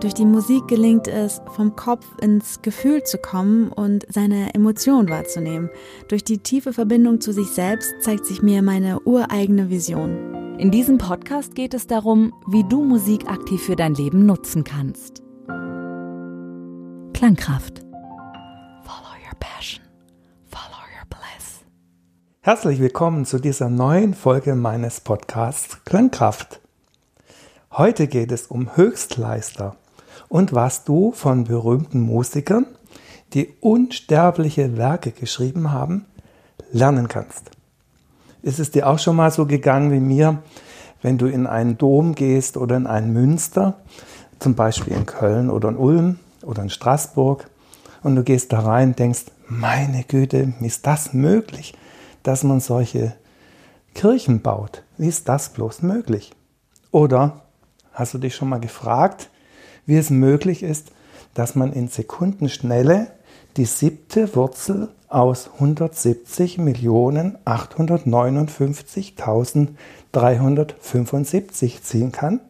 Durch die Musik gelingt es, vom Kopf ins Gefühl zu kommen und seine Emotionen wahrzunehmen. Durch die tiefe Verbindung zu sich selbst zeigt sich mir meine ureigene Vision. In diesem Podcast geht es darum, wie du Musik aktiv für dein Leben nutzen kannst. Klangkraft. Follow your passion. Follow your bliss. Herzlich willkommen zu dieser neuen Folge meines Podcasts Klangkraft. Heute geht es um Höchstleister und was du von berühmten Musikern, die unsterbliche Werke geschrieben haben, lernen kannst. Ist es dir auch schon mal so gegangen wie mir, wenn du in einen Dom gehst oder in ein Münster, zum Beispiel in Köln oder in Ulm oder in Straßburg, und du gehst da rein und denkst, meine Güte, wie ist das möglich, dass man solche Kirchen baut? Wie ist das bloß möglich? Oder hast du dich schon mal gefragt, wie es möglich ist, dass man in Sekundenschnelle die siebte Wurzel aus 170.859.375 ziehen kann.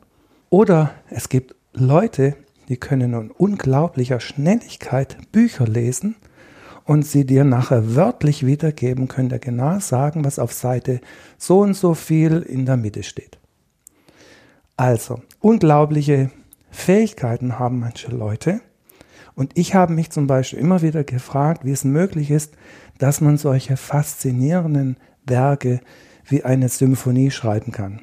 Oder es gibt Leute, die können in unglaublicher Schnelligkeit Bücher lesen und sie dir nachher wörtlich wiedergeben, können dir genau sagen, was auf Seite so und so viel in der Mitte steht. Also, unglaubliche Fähigkeiten haben manche Leute. Und ich habe mich zum Beispiel immer wieder gefragt, wie es möglich ist, dass man solche faszinierenden Werke wie eine Symphonie schreiben kann.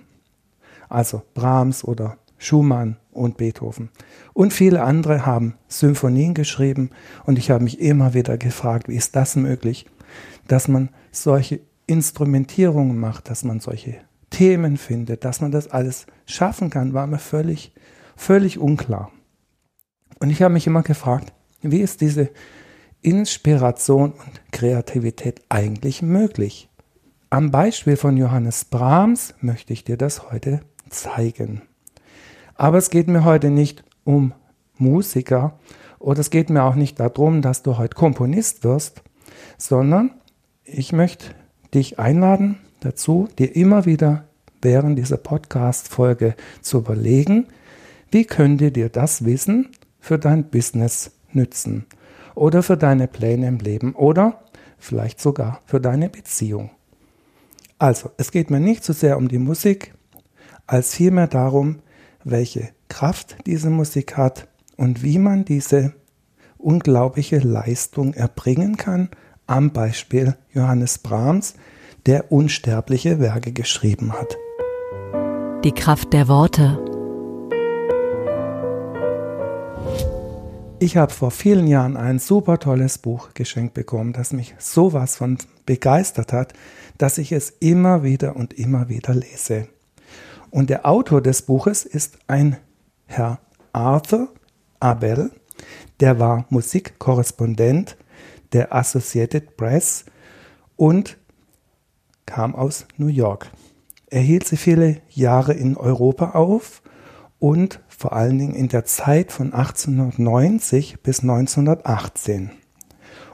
Also Brahms oder Schumann und Beethoven. Und viele andere haben Symphonien geschrieben und ich habe mich immer wieder gefragt, wie ist das möglich, dass man solche Instrumentierungen macht, dass man solche Themen findet, dass man das alles schaffen kann, war mir völlig völlig unklar. Und ich habe mich immer gefragt, wie ist diese Inspiration und Kreativität eigentlich möglich? Am Beispiel von Johannes Brahms möchte ich dir das heute zeigen. Aber es geht mir heute nicht um Musiker oder es geht mir auch nicht darum, dass du heute Komponist wirst, sondern ich möchte dich einladen dazu, dir immer wieder während dieser Podcast-Folge zu überlegen, wie könnte dir das Wissen für dein Business nützen? Oder für deine Pläne im Leben? Oder vielleicht sogar für deine Beziehung? Also, es geht mir nicht so sehr um die Musik, als vielmehr darum, welche Kraft diese Musik hat und wie man diese unglaubliche Leistung erbringen kann, am Beispiel Johannes Brahms, der unsterbliche Werke geschrieben hat. Die Kraft der Worte. Ich habe vor vielen Jahren ein super tolles Buch geschenkt bekommen, das mich sowas von begeistert hat, dass ich es immer wieder und immer wieder lese. Und der Autor des Buches ist ein Herr Arthur Abel, der war Musikkorrespondent der Associated Press und kam aus New York. Er hielt sie viele Jahre in Europa auf und vor allen Dingen in der Zeit von 1890 bis 1918.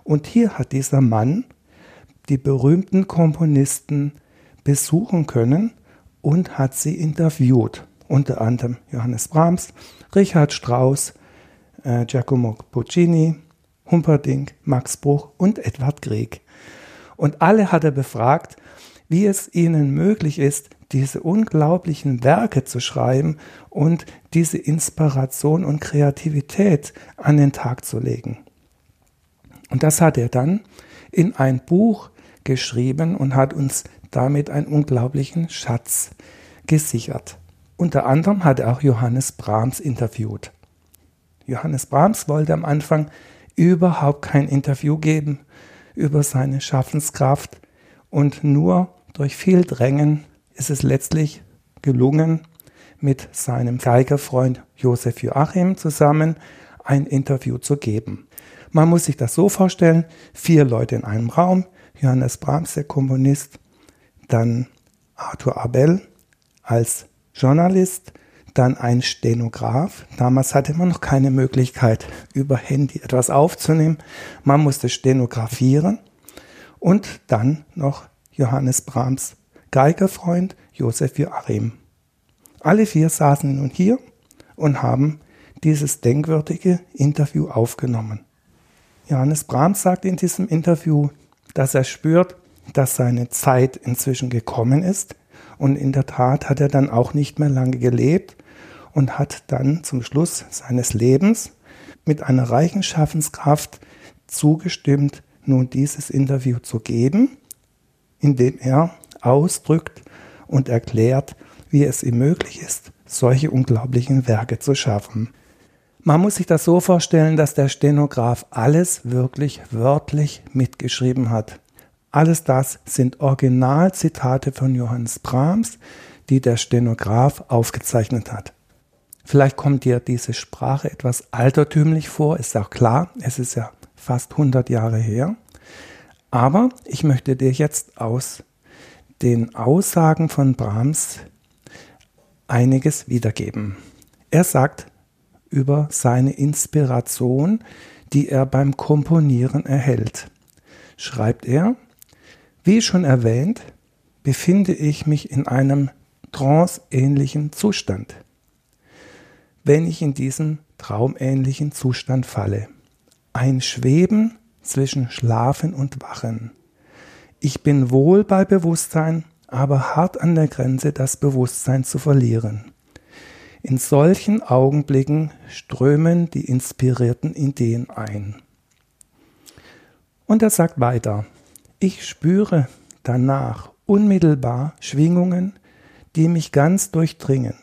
Und hier hat dieser Mann die berühmten Komponisten besuchen können und hat sie interviewt. Unter anderem Johannes Brahms, Richard Strauss, äh, Giacomo Puccini, Humperdinck, Max Bruch und Edward Grieg. Und alle hat er befragt, wie es ihnen möglich ist, diese unglaublichen Werke zu schreiben und diese Inspiration und Kreativität an den Tag zu legen. Und das hat er dann in ein Buch geschrieben und hat uns damit einen unglaublichen Schatz gesichert. Unter anderem hat er auch Johannes Brahms interviewt. Johannes Brahms wollte am Anfang überhaupt kein Interview geben über seine Schaffenskraft und nur durch viel Drängen ist es letztlich gelungen, mit seinem Geigerfreund Josef Joachim zusammen ein Interview zu geben. Man muss sich das so vorstellen, vier Leute in einem Raum, Johannes Brahms, der Komponist, dann Arthur Abel als Journalist, dann ein Stenograf. Damals hatte man noch keine Möglichkeit, über Handy etwas aufzunehmen. Man musste stenografieren. Und dann noch Johannes Brahms Geigerfreund Josef Joachim. Alle vier saßen nun hier und haben dieses denkwürdige Interview aufgenommen. Johannes Brahms sagt in diesem Interview, dass er spürt, dass seine Zeit inzwischen gekommen ist und in der Tat hat er dann auch nicht mehr lange gelebt und hat dann zum Schluss seines Lebens mit einer reichen Schaffenskraft zugestimmt, nun dieses Interview zu geben, indem er ausdrückt und erklärt, wie es ihm möglich ist, solche unglaublichen Werke zu schaffen. Man muss sich das so vorstellen, dass der Stenograf alles wirklich wörtlich mitgeschrieben hat. Alles das sind Originalzitate von Johannes Brahms, die der Stenograf aufgezeichnet hat. Vielleicht kommt dir diese Sprache etwas altertümlich vor, ist auch klar, es ist ja fast 100 Jahre her. Aber ich möchte dir jetzt aus den Aussagen von Brahms einiges wiedergeben. Er sagt über seine Inspiration, die er beim Komponieren erhält. Schreibt er, wie schon erwähnt, befinde ich mich in einem tranceähnlichen Zustand, wenn ich in diesen traumähnlichen Zustand falle. Ein Schweben zwischen Schlafen und Wachen. Ich bin wohl bei Bewusstsein, aber hart an der Grenze, das Bewusstsein zu verlieren. In solchen Augenblicken strömen die inspirierten Ideen ein. Und er sagt weiter, ich spüre danach unmittelbar Schwingungen, die mich ganz durchdringen.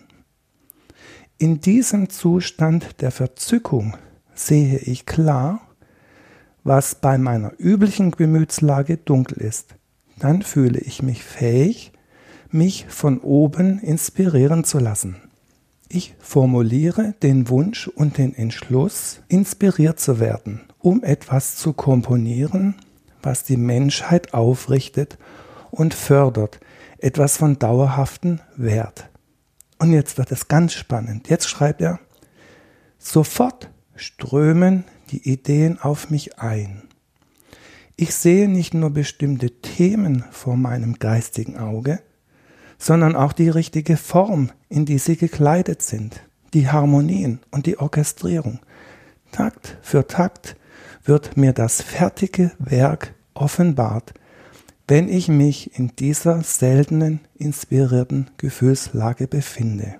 In diesem Zustand der Verzückung sehe ich klar, was bei meiner üblichen Gemütslage dunkel ist. Dann fühle ich mich fähig, mich von oben inspirieren zu lassen. Ich formuliere den Wunsch und den Entschluss, inspiriert zu werden, um etwas zu komponieren, was die Menschheit aufrichtet und fördert, etwas von dauerhaften Wert. Und jetzt wird es ganz spannend. Jetzt schreibt er, sofort strömen die Ideen auf mich ein. Ich sehe nicht nur bestimmte Themen vor meinem geistigen Auge, sondern auch die richtige Form, in die sie gekleidet sind, die Harmonien und die Orchestrierung. Takt für Takt wird mir das fertige Werk offenbart, wenn ich mich in dieser seltenen, inspirierten Gefühlslage befinde.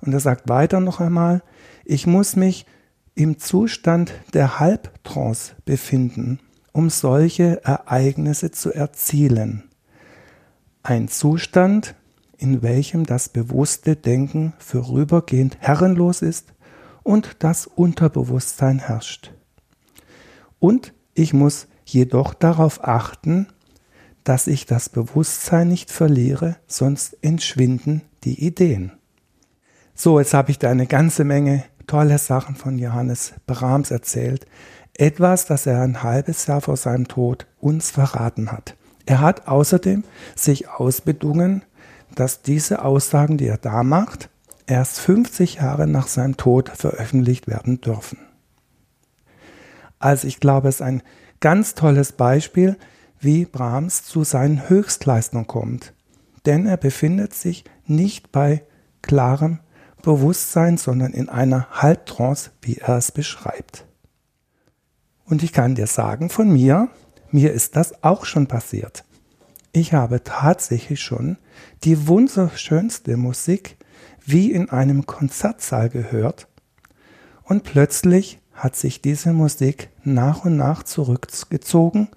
Und er sagt weiter noch einmal, ich muss mich im Zustand der Halbtrance befinden, um solche Ereignisse zu erzielen. Ein Zustand, in welchem das bewusste Denken vorübergehend herrenlos ist und das Unterbewusstsein herrscht. Und ich muss jedoch darauf achten, dass ich das Bewusstsein nicht verliere, sonst entschwinden die Ideen. So, jetzt habe ich da eine ganze Menge tolle Sachen von Johannes Brahms erzählt. Etwas, das er ein halbes Jahr vor seinem Tod uns verraten hat. Er hat außerdem sich ausbedungen, dass diese Aussagen, die er da macht, erst 50 Jahre nach seinem Tod veröffentlicht werden dürfen. Also ich glaube, es ist ein ganz tolles Beispiel, wie Brahms zu seinen Höchstleistungen kommt. Denn er befindet sich nicht bei klarem Bewusstsein, sondern in einer Halbtrance, wie er es beschreibt. Und ich kann dir sagen von mir, mir ist das auch schon passiert. Ich habe tatsächlich schon die wunderschönste Musik wie in einem Konzertsaal gehört und plötzlich hat sich diese Musik nach und nach zurückgezogen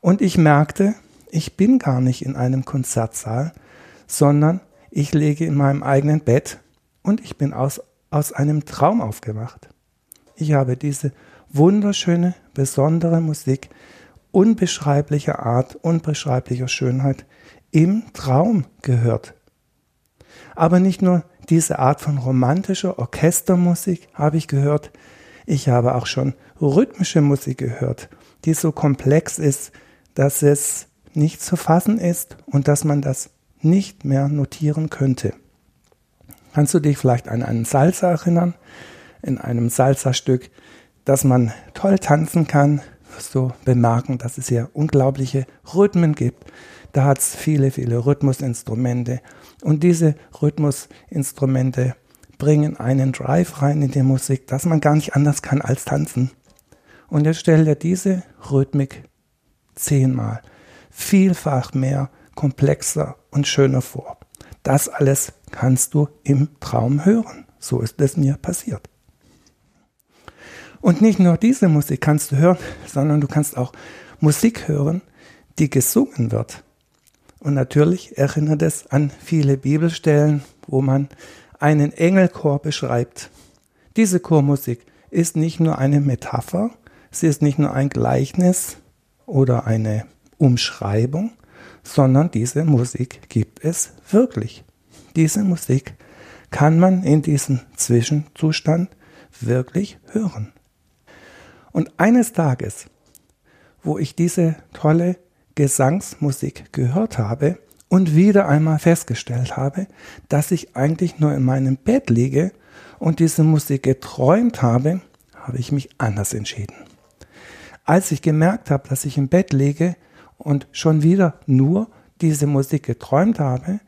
und ich merkte, ich bin gar nicht in einem Konzertsaal, sondern ich lege in meinem eigenen Bett und ich bin aus, aus einem Traum aufgewacht. Ich habe diese wunderschöne, besondere Musik unbeschreiblicher Art, unbeschreiblicher Schönheit im Traum gehört. Aber nicht nur diese Art von romantischer Orchestermusik habe ich gehört, Ich habe auch schon rhythmische Musik gehört, die so komplex ist, dass es nicht zu fassen ist und dass man das nicht mehr notieren könnte. Kannst du dich vielleicht an einen Salsa erinnern? In einem Salsa-Stück, dass man toll tanzen kann, wirst du bemerken, dass es hier unglaubliche Rhythmen gibt. Da hat es viele, viele Rhythmusinstrumente. Und diese Rhythmusinstrumente bringen einen Drive rein in die Musik, dass man gar nicht anders kann als tanzen. Und jetzt stell dir diese Rhythmik zehnmal, vielfach mehr, komplexer und schöner vor. Das alles kannst du im Traum hören. So ist es mir passiert. Und nicht nur diese Musik kannst du hören, sondern du kannst auch Musik hören, die gesungen wird. Und natürlich erinnert es an viele Bibelstellen, wo man einen Engelchor beschreibt. Diese Chormusik ist nicht nur eine Metapher, sie ist nicht nur ein Gleichnis oder eine Umschreibung, sondern diese Musik gibt es wirklich. Diese Musik kann man in diesem Zwischenzustand wirklich hören. Und eines Tages, wo ich diese tolle Gesangsmusik gehört habe und wieder einmal festgestellt habe, dass ich eigentlich nur in meinem Bett liege und diese Musik geträumt habe, habe ich mich anders entschieden. Als ich gemerkt habe, dass ich im Bett liege und schon wieder nur diese Musik geträumt habe,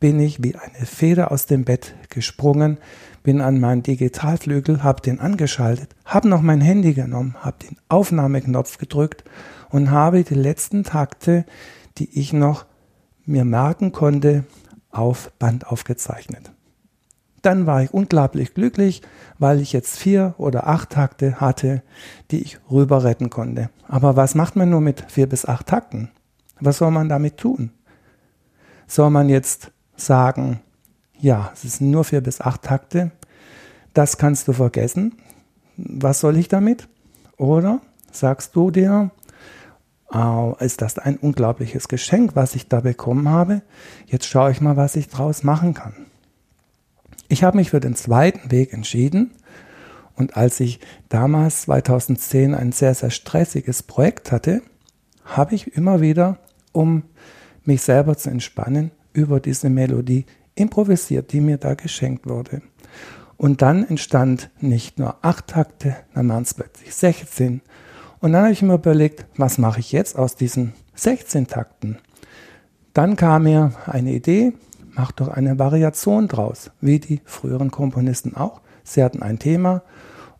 bin ich wie eine Feder aus dem Bett gesprungen, bin an meinen Digitalflügel, habe den angeschaltet, habe noch mein Handy genommen, habe den Aufnahmeknopf gedrückt und habe die letzten Takte, die ich noch mir merken konnte, auf Band aufgezeichnet. Dann war ich unglaublich glücklich, weil ich jetzt vier oder acht Takte hatte, die ich rüber retten konnte. Aber was macht man nur mit vier bis acht Takten? Was soll man damit tun? Soll man jetzt sagen, ja, es sind nur vier bis acht Takte, das kannst du vergessen. Was soll ich damit? Oder sagst du dir, oh, ist das ein unglaubliches Geschenk, was ich da bekommen habe? Jetzt schaue ich mal, was ich draus machen kann. Ich habe mich für den zweiten Weg entschieden und als ich damals 2010 ein sehr, sehr stressiges Projekt hatte, habe ich immer wieder, um mich selber zu entspannen, über diese Melodie improvisiert, die mir da geschenkt wurde. Und dann entstand nicht nur acht Takte, dann waren es plötzlich 16. Und dann habe ich mir überlegt, was mache ich jetzt aus diesen 16 Takten? Dann kam mir eine Idee, mach doch eine Variation draus, wie die früheren Komponisten auch. Sie hatten ein Thema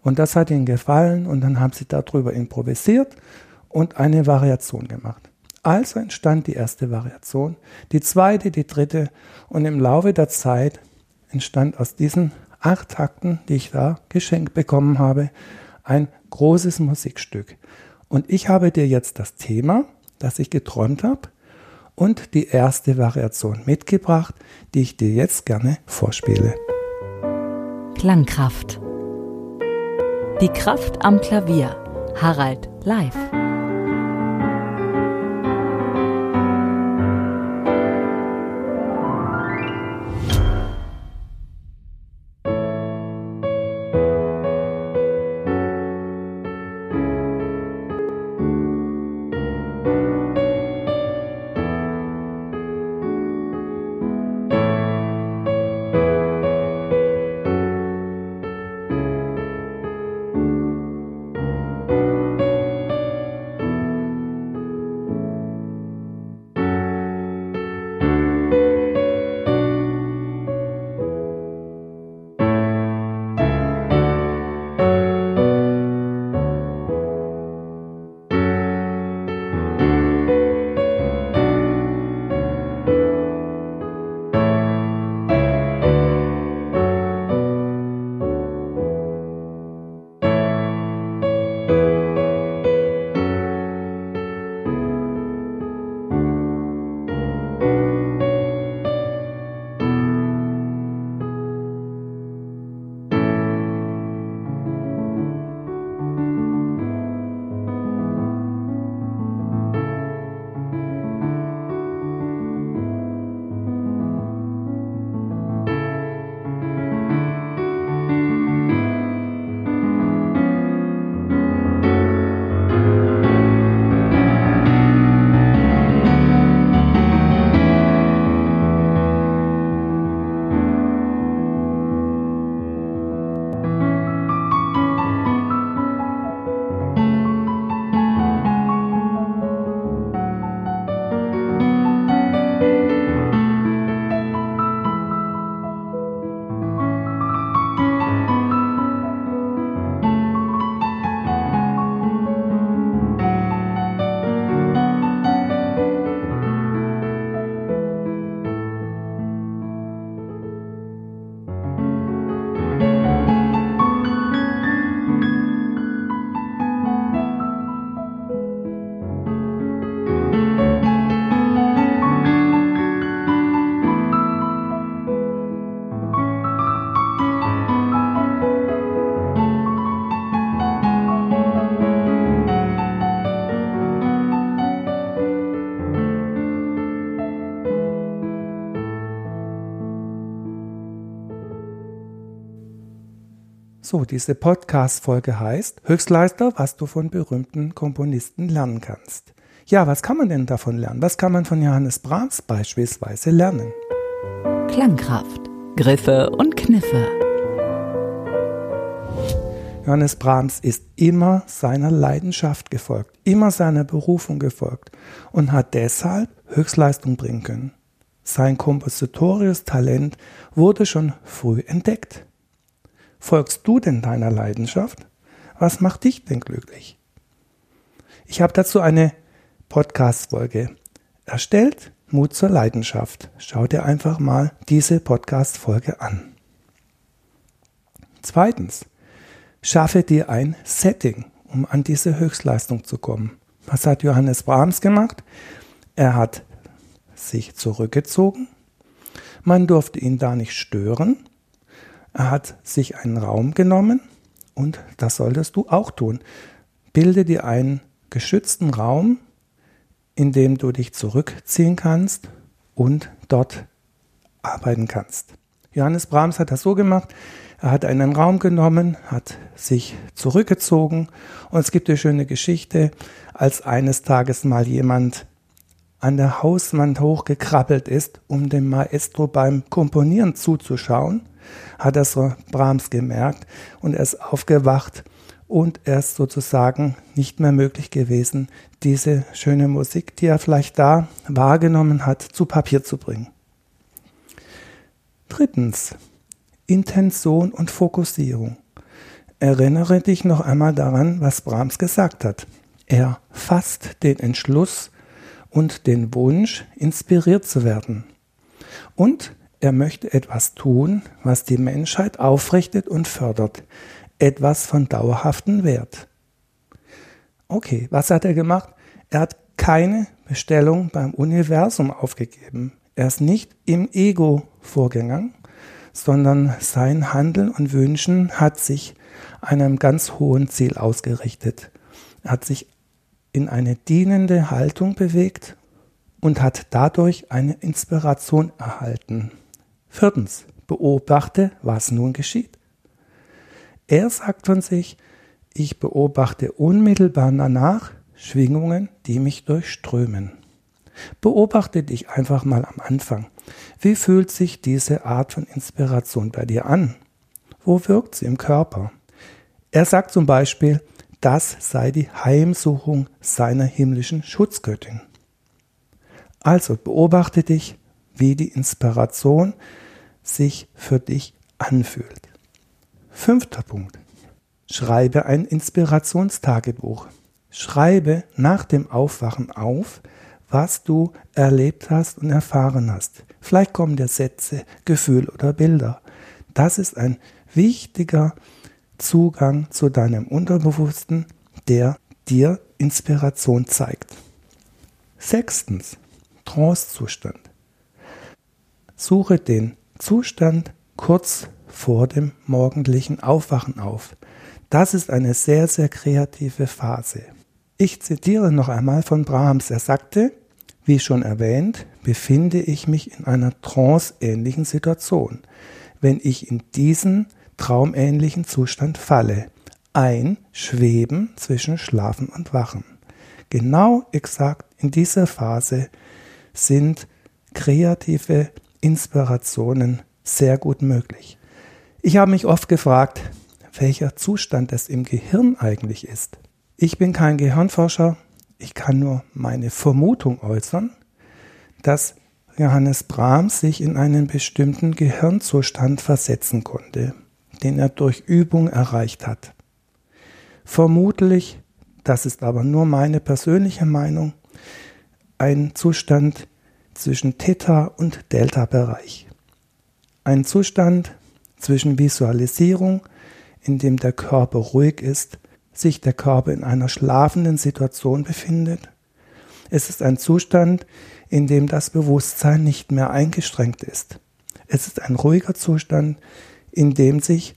und das hat ihnen gefallen und dann haben sie darüber improvisiert und eine Variation gemacht. Also entstand die erste Variation, die zweite, die dritte und im Laufe der Zeit entstand aus diesen acht Takten, die ich da geschenkt bekommen habe, ein großes Musikstück. Und ich habe dir jetzt das Thema, das ich geträumt habe, und die erste Variation mitgebracht, die ich dir jetzt gerne vorspiele. Klangkraft. Die Kraft am Klavier. Harald live. So, diese Podcast-Folge heißt Höchstleister, was du von berühmten Komponisten lernen kannst. Ja, was kann man denn davon lernen? Was kann man von Johannes Brahms beispielsweise lernen? Klangkraft, Griffe und Kniffe. Johannes Brahms ist immer seiner Leidenschaft gefolgt, immer seiner Berufung gefolgt und hat deshalb Höchstleistung bringen können. Sein kompositorisches Talent wurde schon früh entdeckt. Folgst du denn deiner Leidenschaft? Was macht dich denn glücklich? Ich habe dazu eine Podcast-Folge erstellt. Mut zur Leidenschaft. Schau dir einfach mal diese Podcast-Folge an. Zweitens, schaffe dir ein Setting, um an diese Höchstleistung zu kommen. Was hat Johannes Brahms gemacht? Er hat sich zurückgezogen. Man durfte ihn da nicht stören. Er hat sich einen Raum genommen und das solltest du auch tun. Bilde dir einen geschützten Raum, in dem du dich zurückziehen kannst und dort arbeiten kannst. Johannes Brahms hat das so gemacht, er hat einen Raum genommen, hat sich zurückgezogen und es gibt eine schöne Geschichte, als eines Tages mal jemand an der Hauswand hochgekrabbelt ist, um dem Maestro beim Komponieren zuzuschauen, hat das Brahms gemerkt und er ist aufgewacht und er ist sozusagen nicht mehr möglich gewesen, diese schöne Musik, die er vielleicht da wahrgenommen hat, zu Papier zu bringen. Drittens, Intention und Fokussierung. Erinnere dich noch einmal daran, was Brahms gesagt hat. Er fasst den Entschluss und den Wunsch, inspiriert zu werden. Und er möchte etwas tun, was die Menschheit aufrichtet und fördert. Etwas von dauerhaftem Wert. Okay, was hat er gemacht? Er hat keine Bestellung beim Universum aufgegeben. Er ist nicht im Ego vorgegangen, sondern sein Handeln und Wünschen hat sich einem ganz hohen Ziel ausgerichtet. Er hat sich in eine dienende Haltung bewegt und hat dadurch eine Inspiration erhalten. Viertens, beobachte, was nun geschieht. Er sagt von sich, ich beobachte unmittelbar danach Schwingungen, die mich durchströmen. Beobachte dich einfach mal am Anfang. Wie fühlt sich diese Art von Inspiration bei dir an? Wo wirkt sie im Körper? Er sagt zum Beispiel, das sei die Heimsuchung seiner himmlischen Schutzgöttin. Also beobachte dich, wie die Inspiration sich für dich anfühlt. Fünfter Punkt. Schreibe ein Inspirationstagebuch. Schreibe nach dem Aufwachen auf, was du erlebt hast und erfahren hast. Vielleicht kommen dir Sätze, Gefühle oder Bilder. Das ist ein wichtiger Zugang zu deinem Unterbewussten, der dir Inspiration zeigt. Sechstens, Trancezustand. Suche den Zustand kurz vor dem morgendlichen Aufwachen auf. Das ist eine sehr, sehr kreative Phase. Ich zitiere noch einmal von Brahms. Er sagte, wie schon erwähnt, befinde ich mich in einer tranceähnlichen Situation, wenn ich in diesen traumähnlichen Zustand falle. Ein Schweben zwischen Schlafen und Wachen. Genau exakt in dieser Phase sind kreative Inspirationen sehr gut möglich. Ich habe mich oft gefragt, welcher Zustand es im Gehirn eigentlich ist. Ich bin kein Gehirnforscher, ich kann nur meine Vermutung äußern, dass Johannes Brahms sich in einen bestimmten Gehirnzustand versetzen konnte, den er durch Übung erreicht hat. Vermutlich, das ist aber nur meine persönliche Meinung, ein Zustand zwischen Theta- und Delta-Bereich. Ein Zustand zwischen Visualisierung, in dem der Körper ruhig ist, sich der Körper in einer schlafenden Situation befindet. Es ist ein Zustand, in dem das Bewusstsein nicht mehr eingestrengt ist. Es ist ein ruhiger Zustand, in dem sich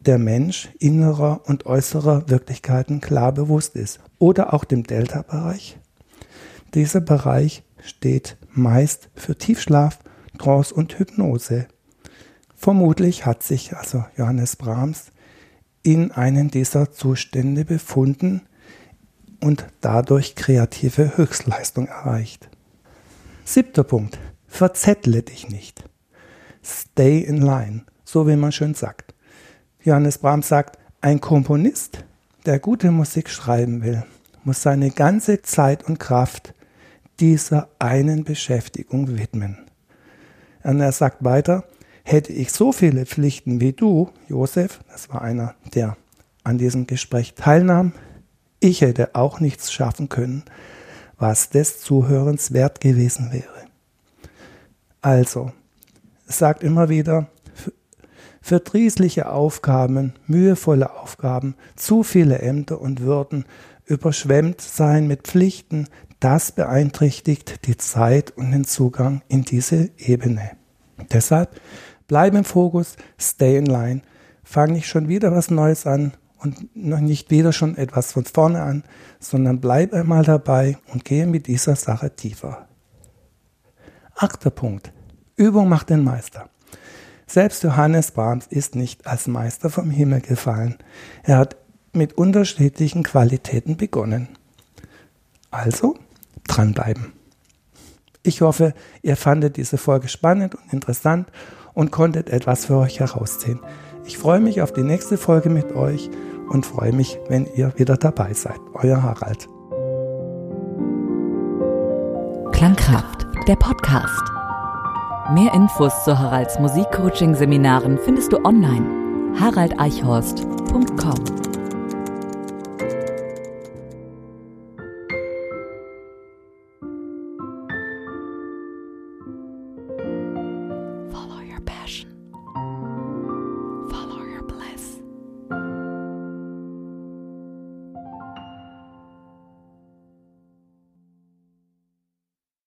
der Mensch innerer und äußerer Wirklichkeiten klar bewusst ist. Oder auch dem Delta-Bereich, dieser Bereich steht meist für Tiefschlaf, Trance und Hypnose. Vermutlich hat sich also Johannes Brahms in einen dieser Zustände befunden und dadurch kreative Höchstleistung erreicht. Siebter Punkt. Verzettle dich nicht. Stay in line, so wie man schön sagt. Johannes Brahms sagt, ein Komponist, der gute Musik schreiben will, muss seine ganze Zeit und Kraft dieser einen Beschäftigung widmen. Und er sagt weiter, hätte ich so viele Pflichten wie du, Josef, das war einer, der an diesem Gespräch teilnahm, ich hätte auch nichts schaffen können, was des Zuhörens wert gewesen wäre. Also, es sagt immer wieder, verdrießliche Aufgaben, mühevolle Aufgaben, zu viele Ämter und Würden, überschwemmt sein mit Pflichten, das beeinträchtigt die Zeit und den Zugang in diese Ebene. Deshalb bleib im Fokus, stay in line, fang nicht schon wieder was Neues an und noch nicht wieder schon etwas von vorne an, sondern bleib einmal dabei und gehe mit dieser Sache tiefer. Achter Punkt. Übung macht den Meister. Selbst Johannes Brahms ist nicht als Meister vom Himmel gefallen. Er hat mit unterschiedlichen Qualitäten begonnen. Also dranbleiben. Ich hoffe, ihr fandet diese Folge spannend und interessant und konntet etwas für euch herausziehen. Ich freue mich auf die nächste Folge mit euch und freue mich, wenn ihr wieder dabei seid. Euer Harald. Klangkraft, der Podcast. Mehr Infos zu Haralds Musikcoaching-Seminaren findest du online. haraldeichhorst.com